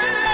Yeah.